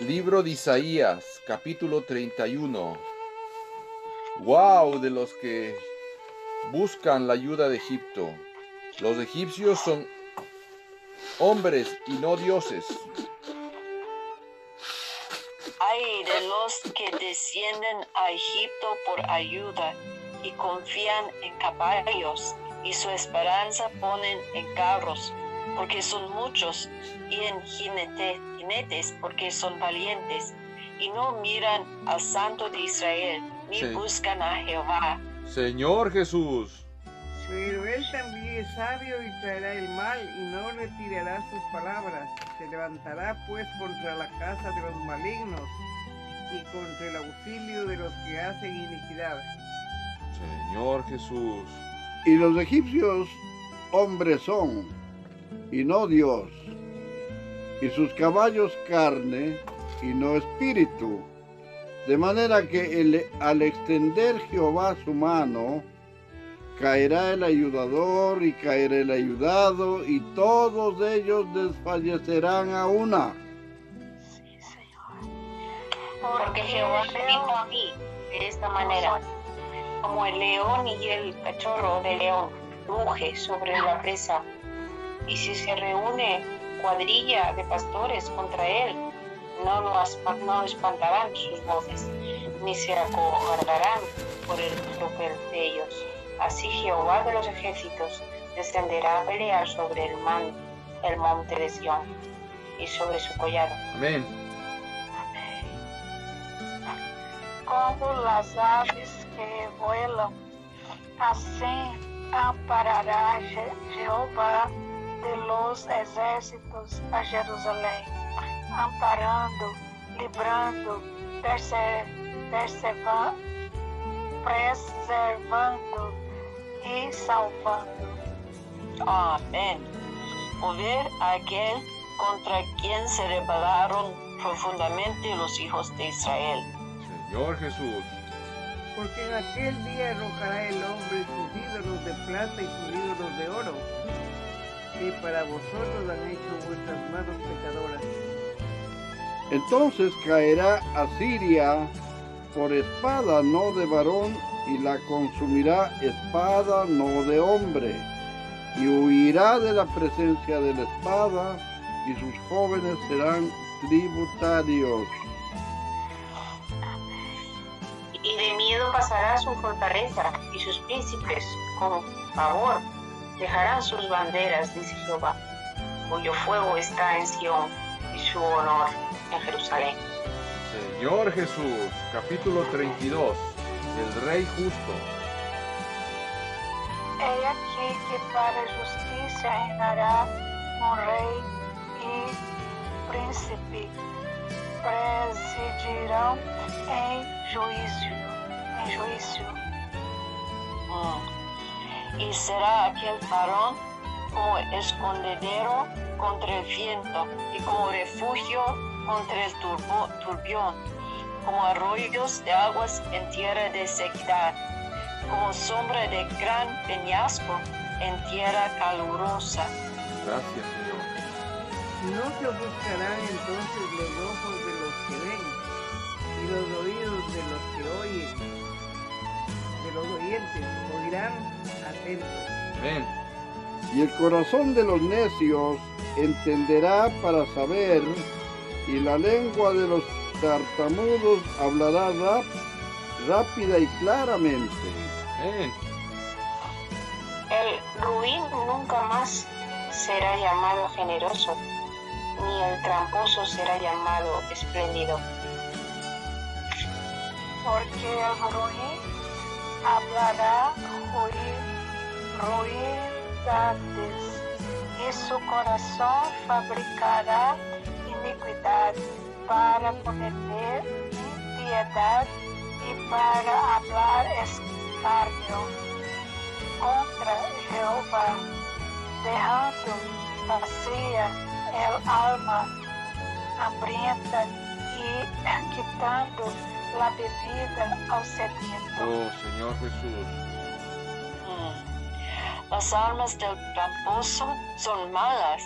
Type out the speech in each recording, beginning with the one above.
Libro de Isaías, capítulo 31. Wow, de los que buscan la ayuda de Egipto. Los egipcios son hombres y no dioses. Hay de los que descienden a Egipto por ayuda y confían en caballos y su esperanza ponen en carros porque son muchos y en jinetes porque son valientes y no miran al Santo de Israel ni buscan a Jehová. Señor Jesús. Pero él también es sabio y traerá el mal y no retirará sus palabras. Se levantará pues contra la casa de los malignos y contra el auxilio de los que hacen iniquidad. Señor Jesús. Y los egipcios hombres son, y no Dios, y sus caballos carne, y no espíritu. De manera que al extender Jehová su mano, caerá el ayudador y caerá el ayudado, y todos ellos desfallecerán a una. Porque Jehová me dijo a mí de esta manera, como el león y el cachorro de león ruge sobre la presa, y si se reúne cuadrilla de pastores contra él, no lo, espantarán sus voces, ni se acobardarán por el tropel de ellos. Así Jehová de los ejércitos descenderá a pelear sobre el, man, el monte de Sión y sobre su collado. Amén. Como las aves que vuelan, así amparará Jehová de los exércitos a Jerusalém, amparando, librando, preservando e salvando. Amém. Mover a aquel contra quien se rebelaron profundamente los hijos de Israel. Señor Jesús. Porque en aquel día arrojará el hombre sus ídolos de plata y sus ídolos de oro, que para vosotros han hecho vuestras manos pecadoras. Entonces caerá Asiria por espada no de varón, y la consumirá espada no de hombre, y huirá de la presencia de la espada, y sus jóvenes serán tributarios. Y de miedo pasará su fortaleza, y sus príncipes con favor dejarán sus banderas, dice Jehová, cuyo fuego está en Sion y su honor en Jerusalén. Señor Jesús, capítulo 32, el Rey Justo. He aquí que para justicia reinará un rey y príncipe, presidirão en juicio, en juicio. Mm. Y será aquel varón como escondedero contra el viento y como refugio contra el turbión, como arroyos de aguas en tierra de sequedad, como sombra de gran peñasco en tierra calurosa. Gracias, Señor. No se ofuscarán entonces los ojos de los que ven y los oídos de los que oyen, de los oyentes oirán atentos. Amén. Y el corazón de los necios entenderá para saber y la lengua de los tartamudos hablará rápida y claramente. El ruin nunca más será llamado generoso, ni el tramposo será llamado espléndido. Porque el ruin hablará ruindades y su corazón fabricará iniquidad para cometer impiedad y para hablar escarnio contra Jehová, dejando vacía el alma hambrienta y quitando la bebida al sediento. Oh Señor Jesús. Mm. Las almas del tramposo son malas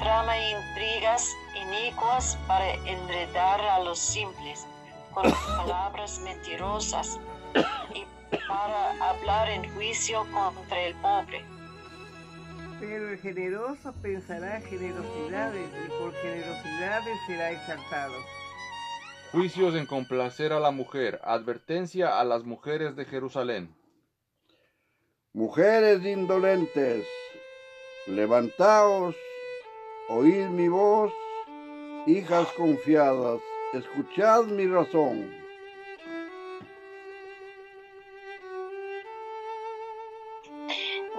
trama intrigas inicuas para enredar a los simples con palabras mentirosas y para hablar en juicio contra el pobre. Pero el generoso pensará generosidades y por generosidades será exaltado. Juicios en complacer a la mujer. Advertencia a las mujeres de Jerusalén. Mujeres indolentes, levantaos, oíd mi voz, hijas confiadas, escuchad mi razón.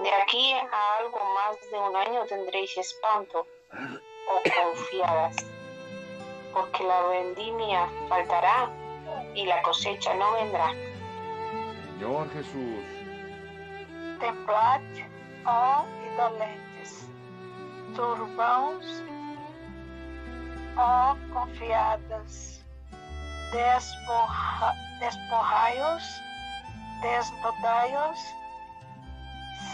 De aquí a algo más de un año tendréis espanto, oh confiadas, porque la vendimia faltará y la cosecha no vendrá. Señor Jesús. Templad, ó indolentes, turbãos, ó confiadas, despoja, despojaios, desnudaios,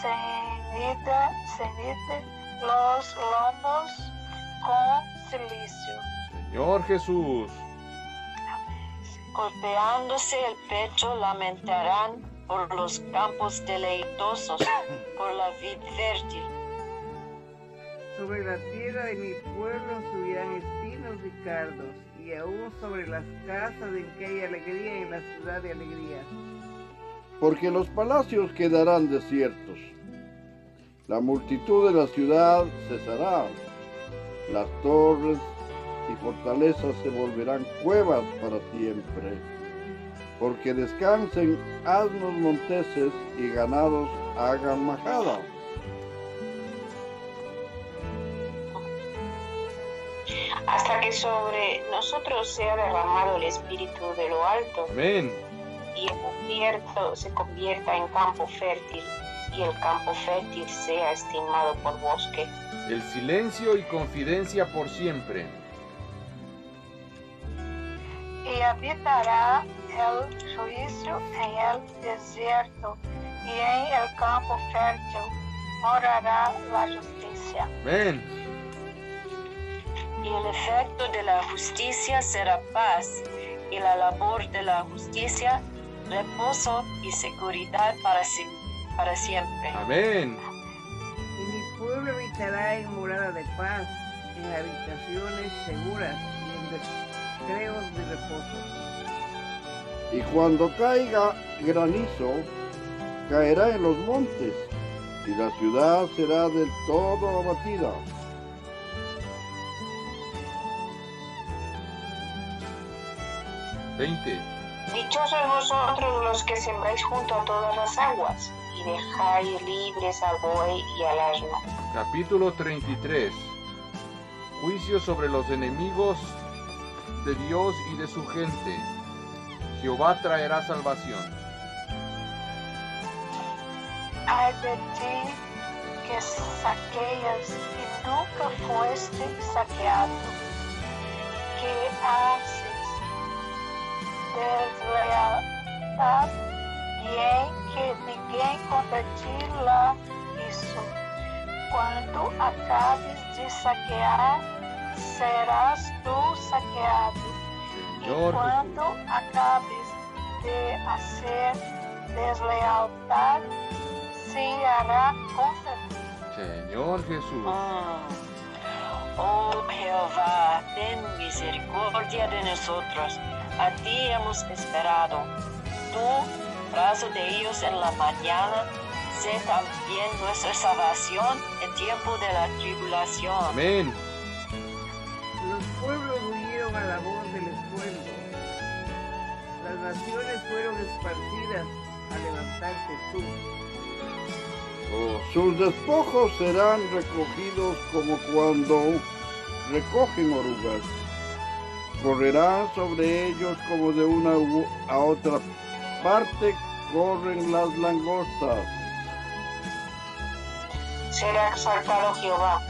cenida, cenide los lomos con silicio. Señor Jesús. Golpeándose el pecho lamentarán por los campos deleitosos, por la vid fértil. Sobre la tierra de mi pueblo subirán espinos y cardos, y aún sobre las casas en que hay alegría en la ciudad de alegría. Porque los palacios quedarán desiertos. La multitud de la ciudad cesará. Las torres y fortalezas se volverán cuevas para siempre. Porque descansen asnos monteses y ganados hagan majada. hasta que sobre nosotros sea derramado el Espíritu de lo alto Amén. y el desierto se convierta en campo fértil y el campo fértil sea estimado por bosque. El silencio y confidencia por siempre. Y habitará el juicio en el desierto y en el campo fértil morará la justicia. Amén. Y el efecto de la justicia será paz, y la labor de la justicia reposo y seguridad para, si- para siempre. Amén. Y mi pueblo habitará en morada de paz, en habitaciones seguras y en recreos de reposo. Y cuando caiga granizo, caerá en los montes, y la ciudad será del todo abatida. Veinte. Dichosos vosotros los que sembráis junto a todas las aguas, y dejáis libres al buey y al asno. Capítulo 33. Juicio sobre los enemigos de Dios y de su gente. Jehová traerá salvación. Ti que saqueas y nunca fuiste saqueado, que haces deslealdad bien que ninguém la hizo. Quando acabes de saquear, serás tu saqueado. Señor quando Jesús. acabes de hacer deslealdad, se hará contra ti. Señor Jesús. Mm. Oh Jehová, ten misericordia de nosotros. A ti hemos esperado. Tú, brazo de ellos en la mañana, sé también nuestra salvación en tiempo de la tribulación. Amén. Las naciones fueron esparcidas a levantarte tú. Oh, Sus despojos serán recogidos como cuando recogen orugas. Correrán sobre ellos como de una u- a otra parte corren las langostas. Será exaltado Jehová,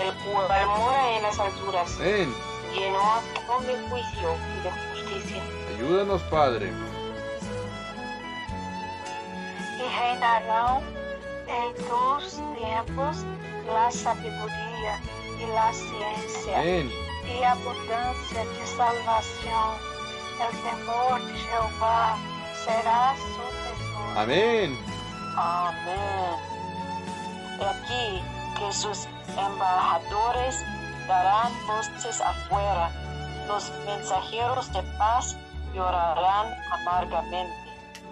el cual mora en las alturas, amén. Lleno de juicio y de justicia. Ayúdanos, Padre. e reinarão em tus tempos la sabedoria y la ciencia Amén. y abundancia de salvación. El temor de Jehová será su tesoro. Amén. Amén. He aquí que sus embajadores darán voces afuera, los mensajeros de paz llorarán amargamente.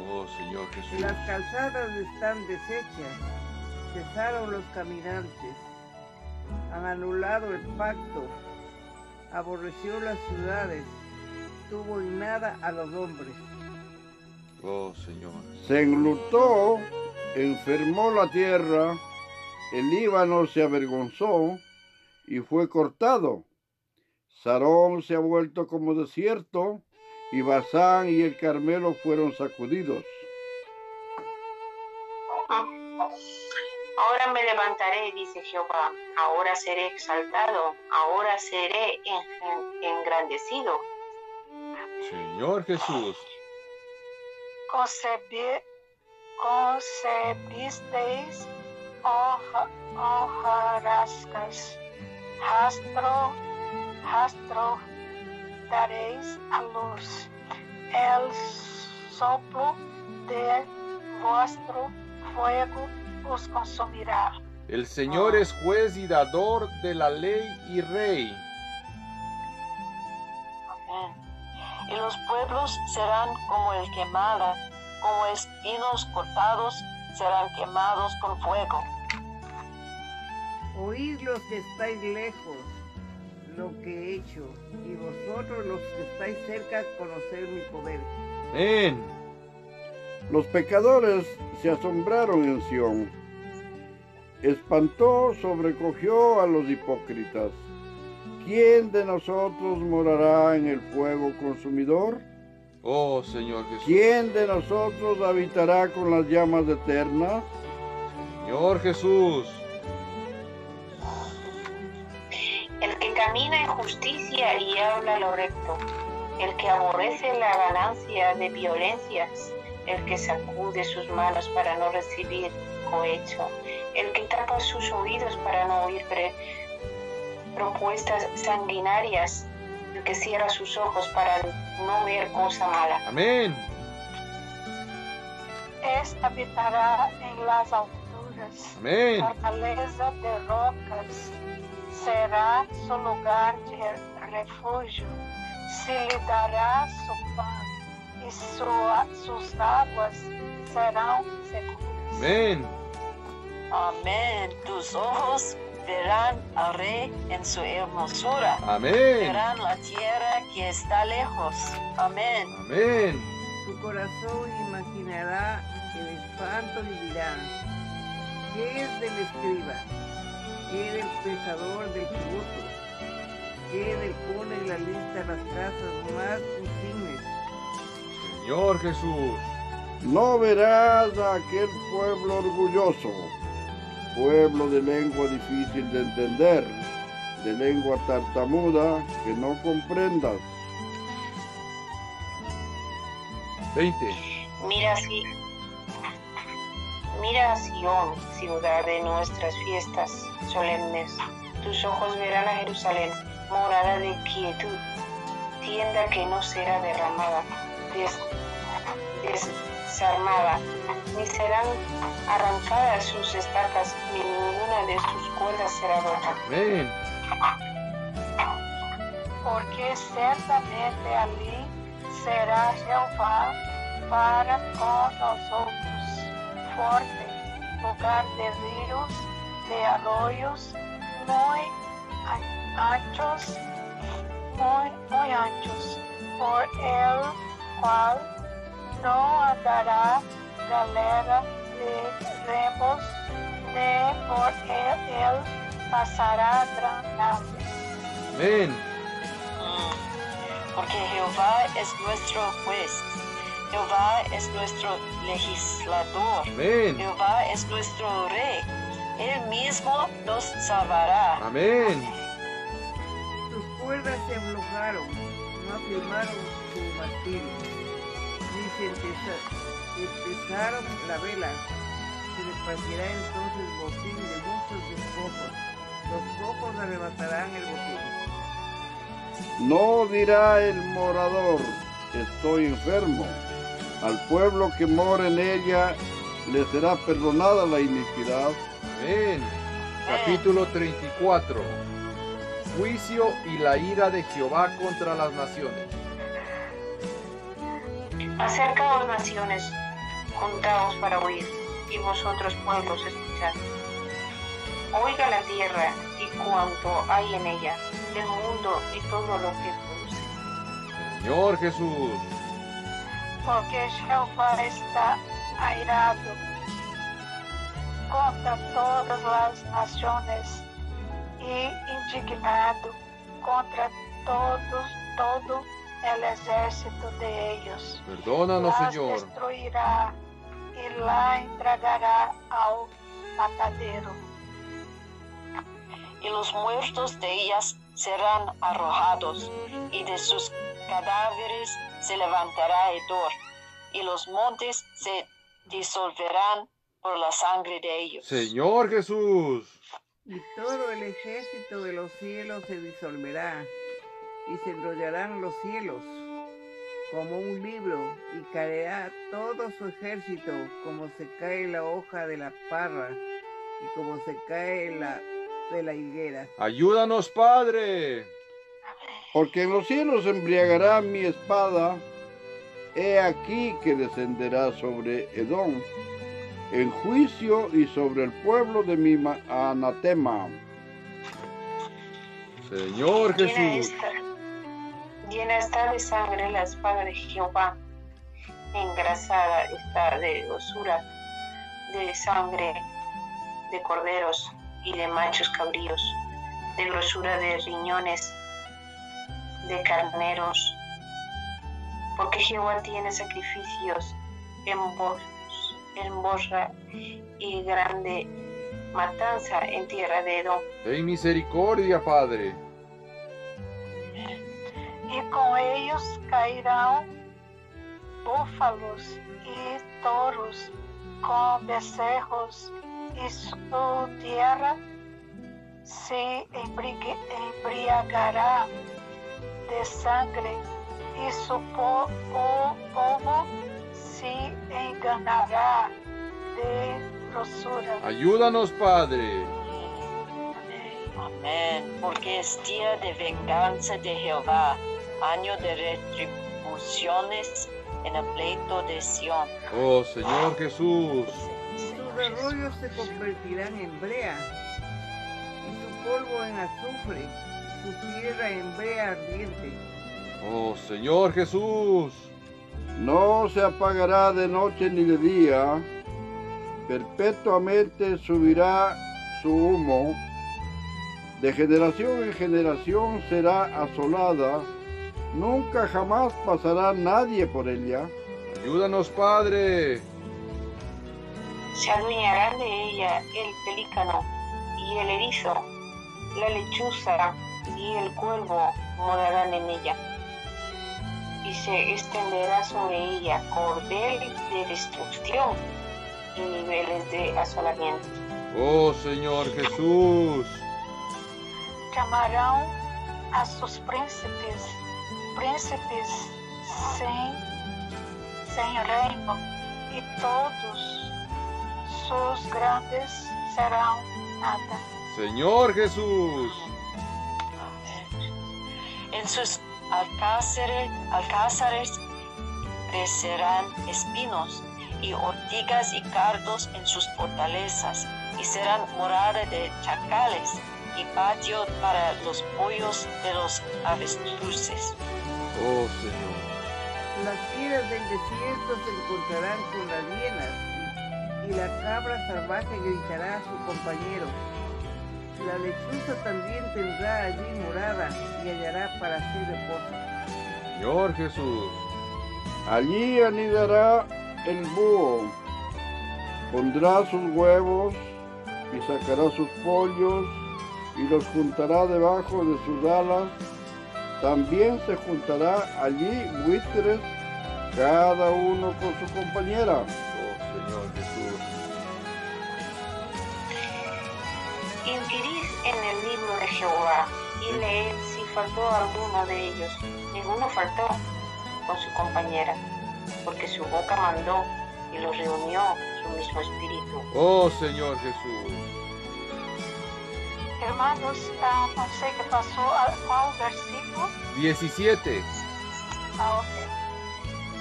Oh Señor Jesús. Las calzadas están deshechas, cesaron los caminantes, han anulado el pacto, aborreció las ciudades, tuvo en nada a los hombres. Oh Señor. Se enlutó, enfermó la tierra, el Líbano se avergonzó y fue cortado. Sarón se ha vuelto como desierto, y Basán y el Carmelo fueron sacudidos. Ahora me levantaré, dice Jehová, ahora seré exaltado, ahora seré en- engrandecido. Señor Jesús. Concebi, concebisteis hoja- hojarascas, rastro, rastro daréis a luz. El soplo de vuestro fuego os consumirá. El Señor es juez y dador de la ley y rey. Amén. Y los pueblos serán como el quemada, como espinos cortados serán quemados con fuego. Oíd los que estáis lejos lo que he hecho, y vosotros los que estáis cerca conocer mi poder. Amén. Los pecadores se asombraron en Sión. Espantó, sobrecogió a los hipócritas. ¿Quién de nosotros morará en el fuego consumidor? Oh Señor Jesús. ¿Quién de nosotros habitará con las llamas eternas? Señor Jesús. Camina en justicia y habla lo recto, el que aborrece la ganancia de violencias, el que sacude sus manos para no recibir cohecho, el que tapa sus oídos para no oír pre- propuestas sanguinarias, el que cierra sus ojos para no ver cosa mala. Amén. Este habitará en las alturas. Amén. Fortaleza de rocas será su lugar de refugio. Se lhe dará su pan y su- sus aguas serán seguras. Amén. Amén. Tus ojos verán al rey en su hermosura. Amén. Verán la tierra que está lejos. Amén. Amén. Tu corazón imaginará el espanto y dirá, ¿qué es del escriba? ¿Qué del pesador del tributo? ¿Qué del pone en la lista las casas más insignes? Señor Jesús. No verás a aquel pueblo orgulloso, pueblo de lengua difícil de entender, de lengua tartamuda que no comprendas. 20. Mira si Mira a Sion, ciudad de nuestras fiestas solemnes. Tus ojos verán a Jerusalén, morada de quietud, tienda que no será derramada, des- desarmada, ni serán arrancadas sus estacas, ni ninguna de sus cuerdas será rota. Amén. porque certamente ali será Jeová para com nosotros, forte, lugar de ríos, de arroyos muy an- anchos, muy, muy anchos, por el cual no andará galera de remos, ni por él, él pasará gran nave. Amén. Porque Jehová es nuestro juez, Jehová es nuestro legislador, Amén. Jehová es nuestro rey, Él mismo nos salvará. Amén. Sus cuerdas se aflojaron, no afirmaron su mástil, ni se empeza- empezaron la vela. Se repartirá entonces botín de muchos despojos, los cojos arrebatarán el botín. No dirá el morador, estoy enfermo. Al pueblo que mora en ella le será perdonada la iniquidad. Amén. Capítulo 34. Juicio y la ira de Jehová contra las naciones. Acercaos naciones, juntaos para oír, y vosotros pueblos escuchad. Oiga la tierra y cuanto hay en ella, el mundo y todo lo que produce. Señor Jesús, porque Jehová está airado contra todas las naciones y indignado contra todos, todo el ejército de ellos. perdónanos, Las Señor. destruirá y la entregará al matadero. Y los muertos de ellas serán arrojados, y de sus cadáveres se levantará hedor, y los montes se disolverán por la sangre de ellos. Señor Jesús. Y todo el ejército de los cielos se disolverá, y se enrollarán los cielos como un libro, y caerá todo su ejército como se cae la hoja de la parra, y como se cae la de la higuera. Ayúdanos, Padre. Porque en los cielos embriagará mi espada. He aquí que descenderá sobre Edom en juicio y sobre el pueblo de mi ma- anatema. Señor Jesús. llena está de sangre la espada de Jehová, engrasada está de grosura, de sangre de corderos y de machos cabríos, de grosura de riñones, de carneros, porque Jehová tiene sacrificios en voz, en borra y grande matanza en tierra de Edom. Ten misericordia, Padre. E com ellos cairão búfalos e touros com becerros, e su terra se embriagará de sangre, e su po- po- povo se enganará de grossura. Ayúdanos, Padre. Amén. Porque es día de venganza de Jehová, año de retribuciones en el pleito de Sión. Oh, Señor Jesús. Sus arroyos se convertirán en brea, y su polvo en azufre, su tierra en brea ardiente. Oh, Señor Jesús. No se apagará de noche ni de día, perpetuamente subirá su humo, de generación en generación será asolada, nunca jamás pasará nadie por ella. Ayúdanos, Padre. Se adueñarán de ella el pelícano y el erizo, la lechuza y el cuervo morarán en ella. Y se extenderá sobre ella cordel de destrucción y niveles de asolamiento. Oh, Señor Jesús. chamarão a seus príncipes, príncipes sem, sem reino, e todos seus grandes serão nada. Señor Jesús. En sus alcázares, alcázares crecerán espinos y ortigas y cardos en sus fortalezas, y serán morada de chacales y patio para los pollos de los avestruces. Oh, Señor. Las fieras del desierto se encontrarán con las hienas, y, y la cabra salvaje gritará a su compañero. La lechuza también tendrá allí morada y hallará para sí reposo. Señor Jesús. Allí anidará el búho, pondrá sus huevos y sacará sus pollos y los juntará debajo de sus alas. También se juntará allí buitres, cada uno con su compañera. Jehová y leed si faltó alguno de ellos. Ninguno faltó con su compañera, porque su boca mandó y los reunió su mismo espíritu. Oh Señor Jesús. Hermanos, ah, não sei que passou, ah, qual versículo? 17. Ah, ok.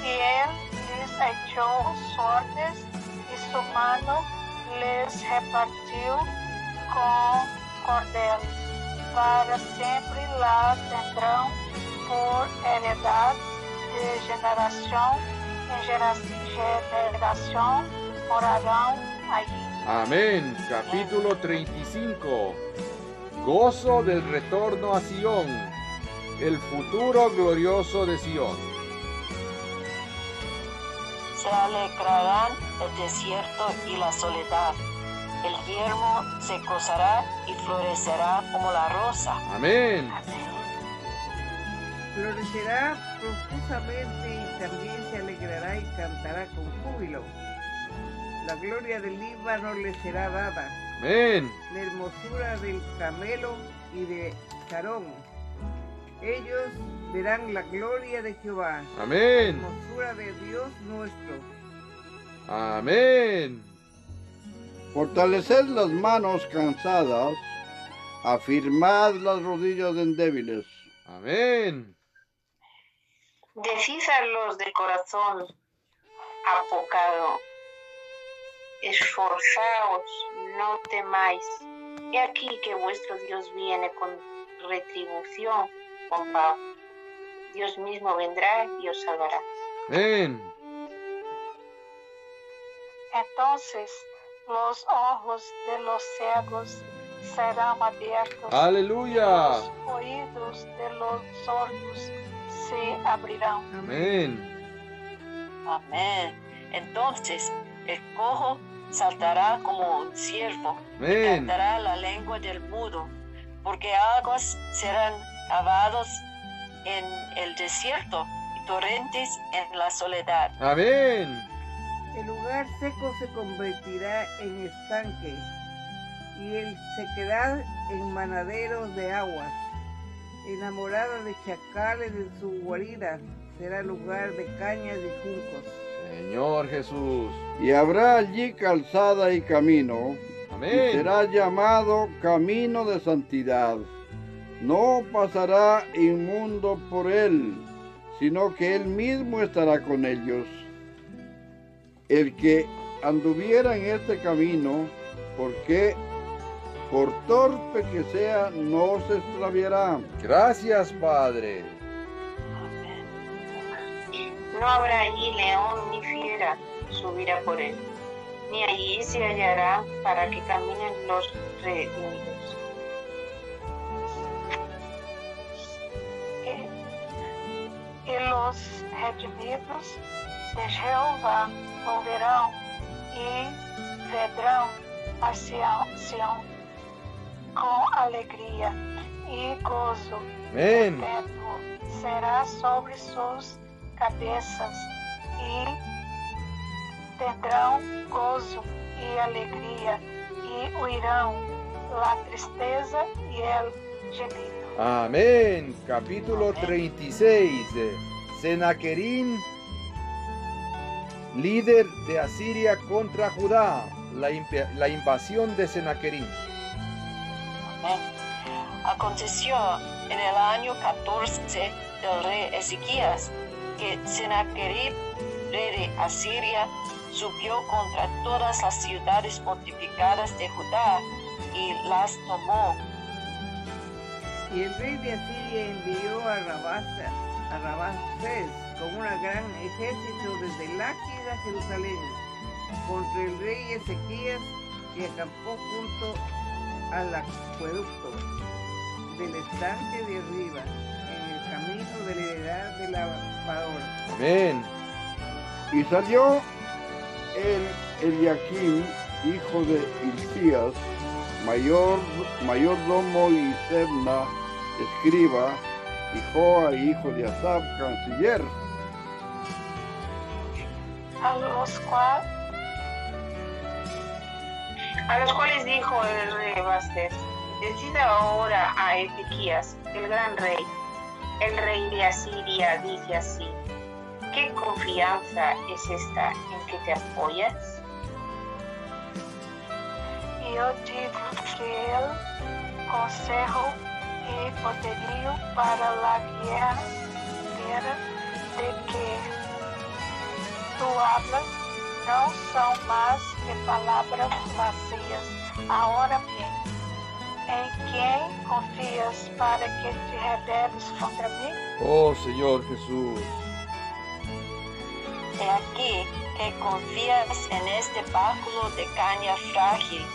E ele lhes echou sortes e su mano les repartiu com cordelos. Para sempre lá tendrão por heredade de geração em geração morarão allí. Amén. Capítulo 35. Gozo del retorno a Sión. El futuro glorioso de Sión. Se alegrarán el desierto y la soledad. El yermo se gozará y florecerá como la rosa. Amén. Florecerá profusamente y también se alegrará y cantará con júbilo. La gloria del Líbano le será dada, Amén. la hermosura del camelo y de Sarón. Ellos verán la gloria de Jehová, la Amén. hermosura de Dios nuestro. Amén. Fortaleced las manos cansadas, afirmad las rodillas débiles. Amén. Decid a los de corazón apocado, esforzaos, no temáis. He aquí que vuestro Dios viene con retribución, con paz. Dios mismo vendrá y os salvará. Amén. Entonces los ojos de los ciegos serán abiertos. Aleluya. Los oídos de los sordos se abrirán. Amén. Amén. Entonces el cojo saltará como un ciervo, Amén. cantará la lengua del mudo, porque aguas serán cavados en el desierto y torrentes en la soledad. Amén. El lugar seco se convertirá en estanque y el sequedad en manaderos de aguas. Enamorada de chacales de su guarida será lugar de cañas y juncos. Señor Jesús. Y habrá allí calzada y camino, y Amén. será llamado camino de santidad. No pasará inmundo por él, sino que él mismo estará con ellos. El que anduviera en este camino, porque por torpe que sea, no se extraviará. Gracias, Padre. No habrá allí león ni fiera subirá por él, ni allí se hallará para que caminen los redimidos. E, e los redimidos de Jehová volverão e vedrão a Sião, Sião com alegria e gozo Amén. será sobre suas cabeças e terão gozo e alegria e huirão la tristeza e el gemido. Amén. Capítulo 36. Senaquerín, líder de Asiria contra Judá. La, la invasión de Senaquerín. Aconteció en el año 14 del rey Ezequías que Sennacherib, rey de Asiria, subió contra todas las ciudades fortificadas de Judá y las tomó. Y el rey de Asiria envió a Rabasa, a Rabasés con un gran ejército desde Laquis a Jerusalén contra el rey Ezequías que acampó junto al acueducto del estanque de arriba en el camino de la heredad de la lavadora. Amén. Y salió el Eliakim, hijo de Hilcías, mayor, mayordomo y Sebna, escriba, y Joa, hijo de Asab, canciller, A los cuales A los cuales dijo el rey Bastés, Decida ahora a Ezequías, el gran rey, el rey de Asiria, dice así, ¿qué confianza es esta en que te apoyas? Eu digo que el consejo y poderio para la guerra de que tu hablas não são mais que palavras vazias. Ahora bien, ¿en quién confías para que te rebeles contra mí? Oh Señor Jesús, He aquí que confías en este báculo de caña frágil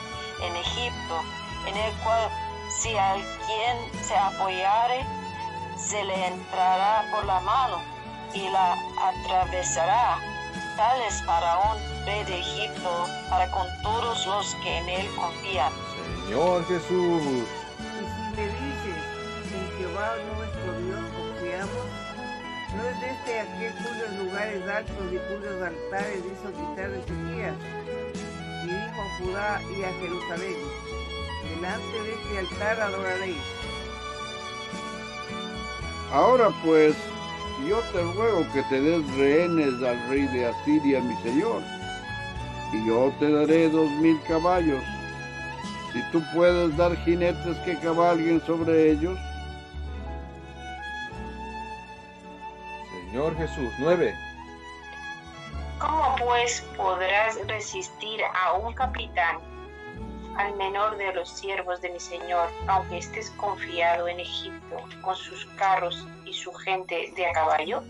en Egipto, en el cual si alguien se apoyare, se le entrará por la mano y la atravesará. Tal es Faraón, rey de Egipto, para con todos los que en él confían. Señor Jesús. Y si me dices, en Jehová nuestro Dios confiamos, no es este aquel cuyos lugares altos y cuyos altares hizo quitar Ezequías, y dijo a Judá y a Jerusalén, delante de este altar adoraréis. Ahora pues, yo te ruego que te des rehenes al rey de Asiria, mi señor, y yo te daré dos mil caballos. Si tú puedes dar jinetes que cabalguen sobre ellos, Señor Jesús. 9. ¿Cómo pues podrás resistir a un capitán, al menor de los siervos de mi Señor, aunque estés confiado en Egipto con sus carros y su gente de a caballo?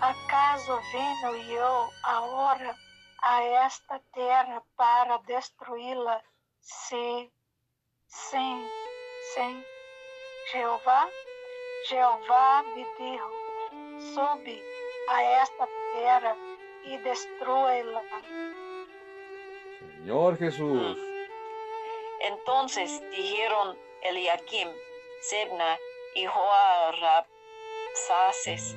¿Acaso vino yo ahora a esta tierra para destruirla? Sí, sim, sim. Jehová, Jehová me dijo, sube a esta tierra y destrúela. Señor Jesús. Entonces dijeron Eliakim, Sebna y Joab, Saces,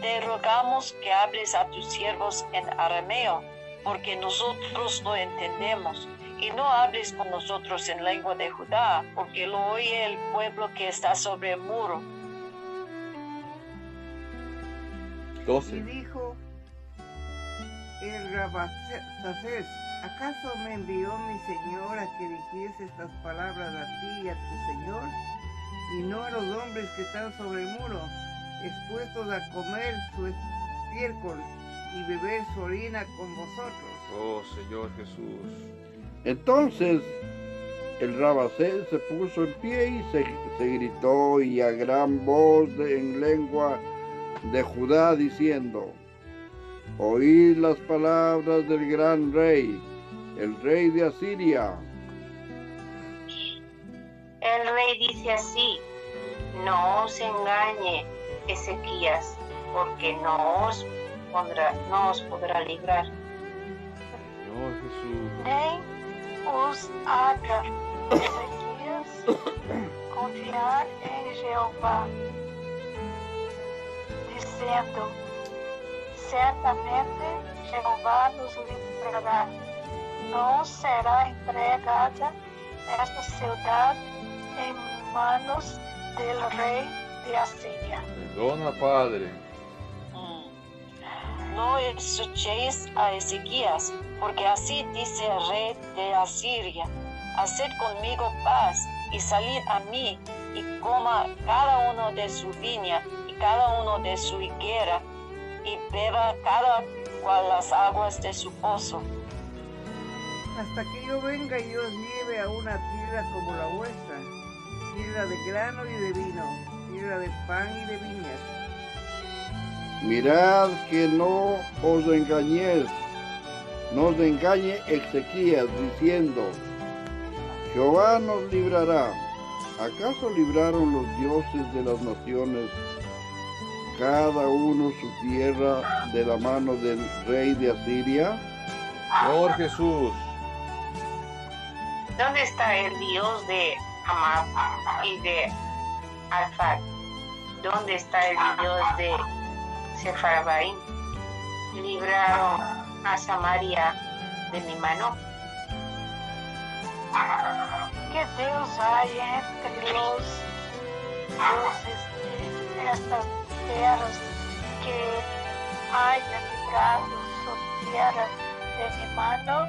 te rogamos que hables a tus siervos en arameo, porque nosotros no entendemos, y no hables con nosotros en lengua de Judá, porque lo oye el pueblo que está sobre el muro. 12. El Rabasacés, ¿acaso me envió mi señor a que dijese estas palabras a ti y a tu señor? Y no a los hombres que están sobre el muro, expuestos a comer su estiércol y beber su orina con vosotros. Oh Señor Jesús. Entonces el Rabasés se puso en pie y se, se gritó y a gran voz de- en lengua de Judá diciendo, oíd las palabras del gran rey, el rey de Asiria. El rey dice así, no os engañe Ezequías, porque no os, pondrá, no os podrá librar. Señor Jesús. nem os haga Ezequias confiar em Jeová, dizendo: Certamente Jeová nos livrará. Não será entregada esta cidade em manos del rei de Assíria. Perdona, Padre. Mm. No escuchéis a Ezequías, porque así dice el rey de Asiria, haced conmigo paz y salid a mí y coma cada uno de su viña y cada uno de su higuera y beba cada cual las aguas de su pozo. Hasta que yo venga y os lleve a una tierra como la vuestra, tierra de grano y de vino, tierra de pan y de viñas. Mirad que no os engañéis, no os engañe Ezequías diciendo, Jehová nos librará. ¿Acaso libraron los dioses de las naciones, cada uno su tierra de la mano del rey de Asiria? Señor Jesús. ¿Dónde está el Dios de Amab y de Alfat? ¿Dónde está el Dios de Sefarbaim? Libraron a Samaria de mi mano. que Deus hay entre los dioses de estas tierras, que haya librado su tierra de mi mano,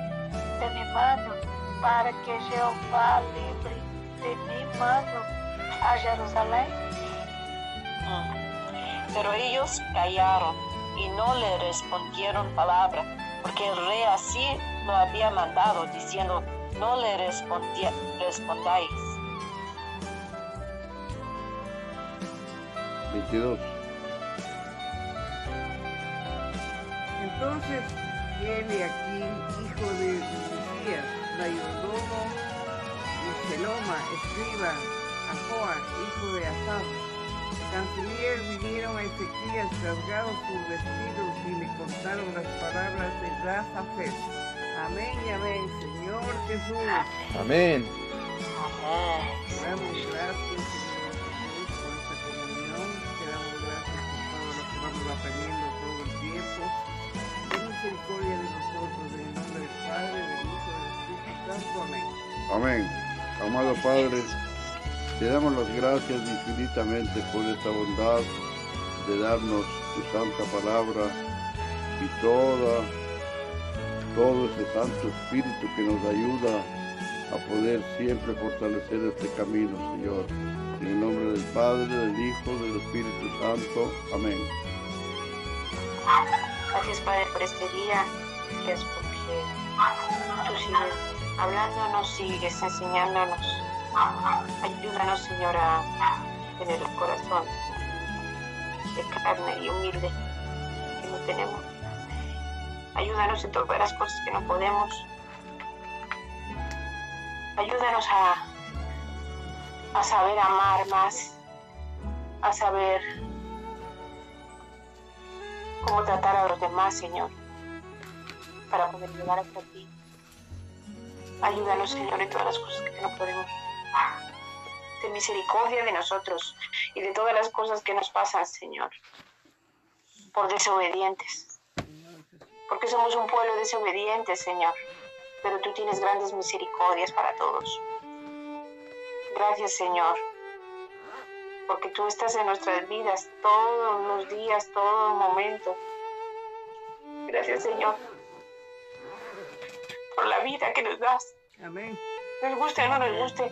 de mi mano, para que Jehová libre de mi mano a Jerusalén. Pero ellos callaron y no le respondieron palabra, porque el rey así lo había mandado, diciendo, no le respondáis. 22. Entonces Eliaquim, hijo de Hilcías, mayordomo, y Seloma, escriba, Ajoa, hijo de Asaf, canciller, vinieron a Ezequías rasgados sus vestidos y le contaron las palabras de Razafet. Amén y amén, Señor Jesús. Amén. Amén. Damos gracias, Amén. Amén. Amado Padre, te damos las gracias infinitamente por esta bondad de darnos tu santa palabra y toda, todo ese Santo Espíritu que nos ayuda a poder siempre fortalecer este camino, Señor. En el nombre del Padre, del Hijo, del Espíritu Santo. Amén. Gracias, Padre, por este día. Gracias porque tú sigues hablándonos, sigues enseñándonos. Ayúdanos, Señor, a tener el corazón de carne y humilde que no tenemos. Ayúdanos en todas las cosas que no podemos. Ayúdanos a, a saber amar más, a saber cómo tratar a los demás, Señor, para poder llegar hasta ti. Ayúdanos, Señor, en todas las cosas que no podemos. Ten misericordia de nosotros y de todas las cosas que nos pasan, Señor, por desobedientes. Porque somos un pueblo desobediente, Señor, pero tú tienes grandes misericordias para todos. Gracias, Señor, porque tú estás en nuestras vidas todos los días, todo momento. Gracias, Señor, por la vida que nos das. Amén. Nos guste o no nos guste.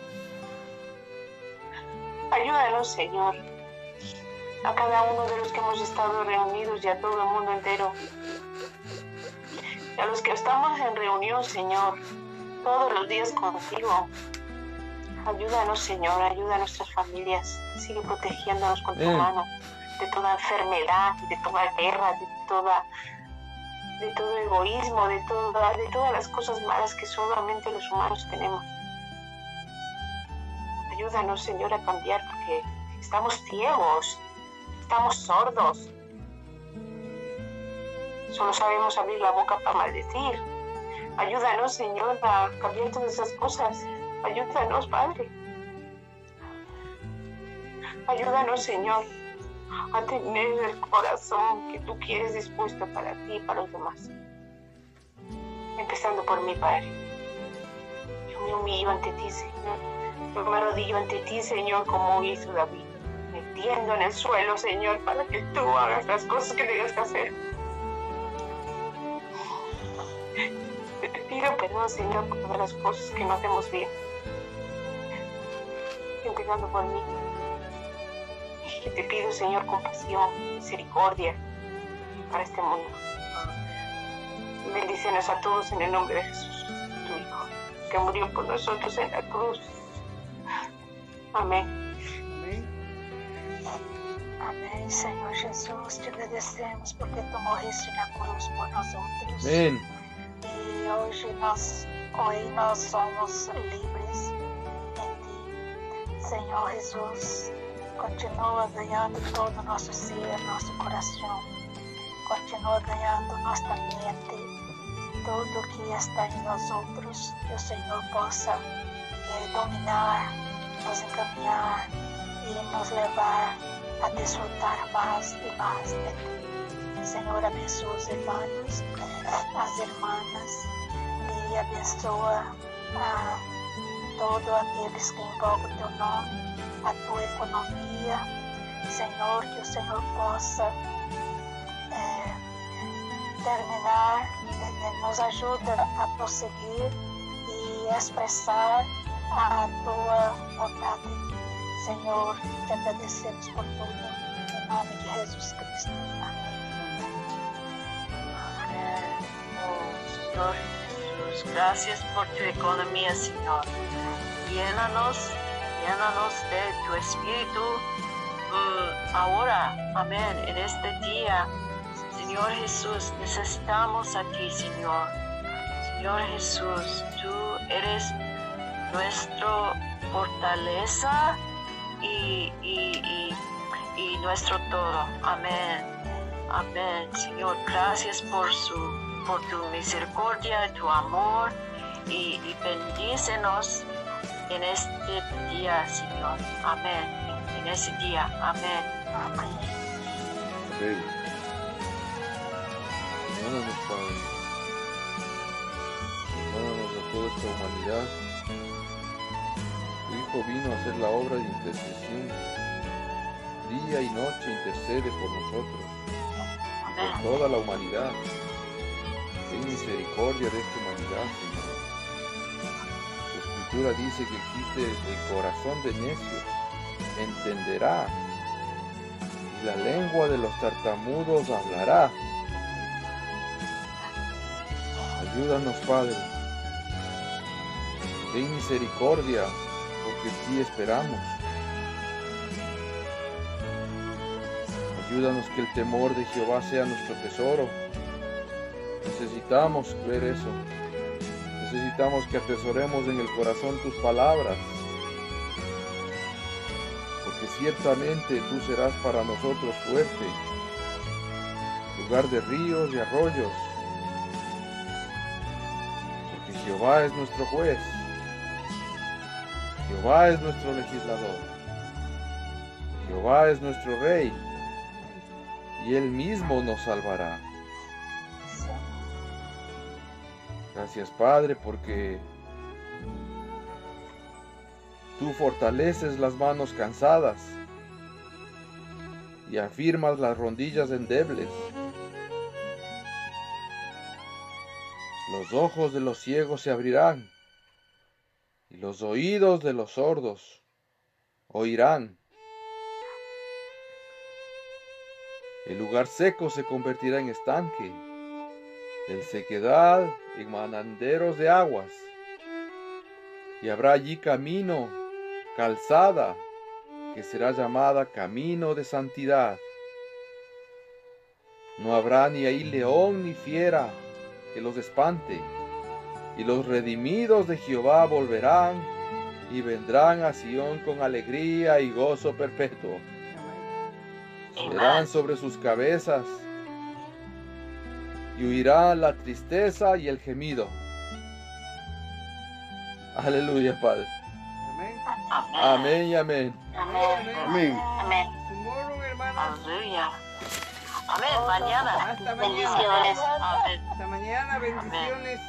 Ayúdanos, Señor, a cada uno de los que hemos estado reunidos y a todo el mundo entero. Y a los que estamos en reunión, Señor, todos los días contigo. Ayúdanos, Señor, ayuda a nuestras familias. Sigue protegiéndonos con tu Amén. mano de toda enfermedad, de toda guerra, de toda de todo egoísmo, de toda, de todas las cosas malas que solamente los humanos tenemos. Ayúdanos, Señor, a cambiar porque estamos ciegos, estamos sordos. Solo sabemos abrir la boca para maldecir. Ayúdanos, Señor, a cambiar todas esas cosas. Ayúdanos, Padre. Ayúdanos, Señor, a tener el corazón que tú quieres dispuesto para ti y para los demás. Empezando por mi Padre. Yo me humillo ante ti, Señor. Yo me arrodillo ante ti, Señor, como hizo David. Me tiendo en el suelo, Señor, para que tú hagas las cosas que tengas que hacer. Te pido perdón, Señor, por todas las cosas que no hacemos bien. Empezando por mí. Y te pido, Señor, compasión, misericordia para este mundo. Bendícenos a todos en el nombre de Jesús, tu Hijo, que murió por nosotros en la cruz. Amén. Amén. Amém, Senhor Jesus, te agradecemos porque tu morreste na cruz por nós outros. Amén. E hoje nós, hoje nós somos livres ti. Senhor Jesus, continua ganhando todo o nosso ser, nosso coração. Continua ganhando nossa mente, tudo que está em nós outros, que o Senhor possa eh, dominar, nos encaminhar e nos levar a desfrutar mais e mais de ti. Senhor, abençoa os irmãos, as irmãs e abençoa a todos aqueles que invocam o teu nome, a tua economia. Senhor, que o Senhor possa é, terminar, é, nos ajuda a prosseguir e expressar a tua vontade. Senhor, te agradecemos por tudo, em nome de Jesus Cristo. Amém. Amén. Oh, Señor Jesús, gracias por tu economía, Señor. Llénanos, llénanos de tu espíritu mm, ahora, amén, en este día. Señor Jesús, necesitamos a ti, Señor. Señor Jesús, tú eres nuestra fortaleza y- y- y nuestro todo. Amén. Amén, Señor. Gracias por su, por tu misericordia, tu amor y, y bendícenos en este día, Señor. Amén. En, ese día. Amén. Amém. Amén. Perdónanos, Padre. Perdónanos a toda esta humanidad. Tu Hijo vino a hacer la obra de intercesión. Día y noche intercede por nosotros, por Amén. toda la humanidad. Misericordia de esta humanidad, Señor. Tu escritura dice que existe el corazón de necios. Entenderá y la lengua de los tartamudos hablará. Ayúdanos, Padre. Ten misericordia, porque ti esperamos. Ayúdanos que el temor de Jehová sea nuestro tesoro. Necesitamos ver eso. Necesitamos que atesoremos en el corazón tus palabras. Porque ciertamente tú serás para nosotros fuerte, lugar de ríos y arroyos. Porque Jehová es nuestro juez. Jehová es nuestro legislador. Jehová es nuestro rey. Y él mismo nos salvará. Gracias Padre porque tú fortaleces las manos cansadas y afirmas las rodillas endebles. Los ojos de los ciegos se abrirán y los oídos de los sordos oirán. El lugar seco se convertirá en estanque, el sequedad en mananderos de aguas, y habrá allí camino, calzada, que será llamada camino de santidad. No habrá ni ahí león ni fiera que los espante, y los redimidos de Jehová volverán y vendrán a Sión con alegría y gozo perpetuo. Serán sobre sus cabezas y huirá la tristeza y el gemido. Aleluya, Padre. Amén. Amén y amén. Amén. Amén. Amén. Aleluya. Amén. Mañana. Hasta Bendiciones. mañana. Amén. Hasta mañana. Bendiciones.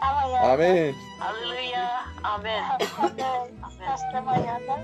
Amén. Aleluya. Amén. Hasta mañana.